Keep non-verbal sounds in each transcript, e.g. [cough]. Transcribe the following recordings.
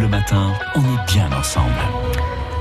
Bleu Matin, on est bien ensemble.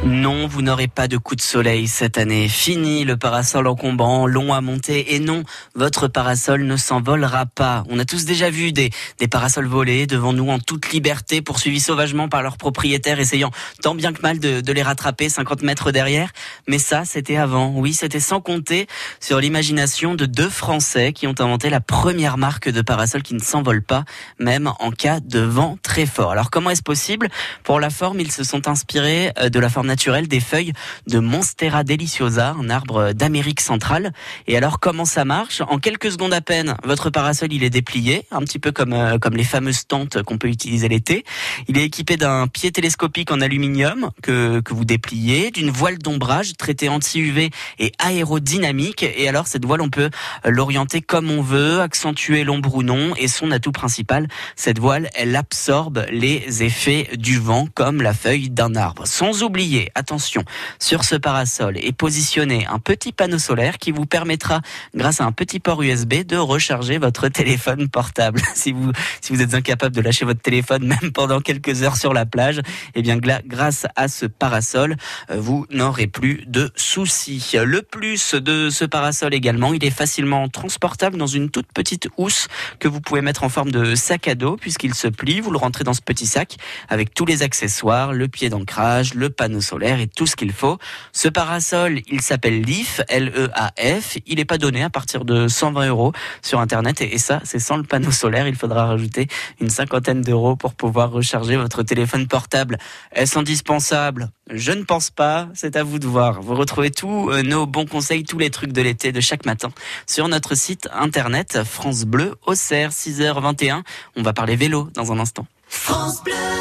Non, vous n'aurez pas de coup de soleil cette année. Fini le parasol encombrant, long à monter. Et non, votre parasol ne s'envolera pas. On a tous déjà vu des, des parasols volés devant nous en toute liberté, poursuivis sauvagement par leurs propriétaires, essayant tant bien que mal de, de les rattraper 50 mètres derrière. Mais ça, c'était avant. Oui, c'était sans compter sur l'imagination de deux Français qui ont inventé la première marque de parasol qui ne s'envole pas, même en cas de vent très fort. Alors comment est-ce possible? Pour la forme, ils se sont inspirés euh, de la forme naturelle des feuilles de Monstera deliciosa, un arbre d'Amérique centrale. Et alors comment ça marche? En quelques secondes à peine, votre parasol il est déplié, un petit peu comme euh, comme les fameuses tentes qu'on peut utiliser l'été. Il est équipé d'un pied télescopique en aluminium que que vous dépliez, d'une voile d'ombrage traitée anti-UV et aérodynamique. Et alors cette voile on peut l'orienter comme on veut, accentuer l'ombre ou non. Et son atout principal, cette voile, elle absorbe les effets du vent comme la feuille d'un arbre. Sans oublier attention, sur ce parasol est positionné un petit panneau solaire qui vous permettra, grâce à un petit port USB, de recharger votre téléphone portable. [laughs] si vous, si vous êtes incapable de lâcher votre téléphone [laughs] même pendant quelques heures sur la plage, eh bien, grâce à ce parasol, euh, vous n'aurez plus de soucis. Le plus de ce parasol également, il est facilement transportable dans une toute petite housse que vous pouvez mettre en forme de sac à dos puisqu'il se plie. Vous le rentrez dans ce petit sac avec tous les accessoires, le pied d'ancrage, le panneau et tout ce qu'il faut. Ce parasol, il s'appelle Leaf, L-E-A-F. Il n'est pas donné à partir de 120 euros sur Internet et, ça, c'est sans le panneau solaire. Il faudra rajouter une cinquantaine d'euros pour pouvoir recharger votre téléphone portable. Est-ce indispensable? Je ne pense pas. C'est à vous de voir. Vous retrouvez tous euh, nos bons conseils, tous les trucs de l'été de chaque matin sur notre site internet France Bleu, Auxerre, 6h21. On va parler vélo dans un instant. France Bleu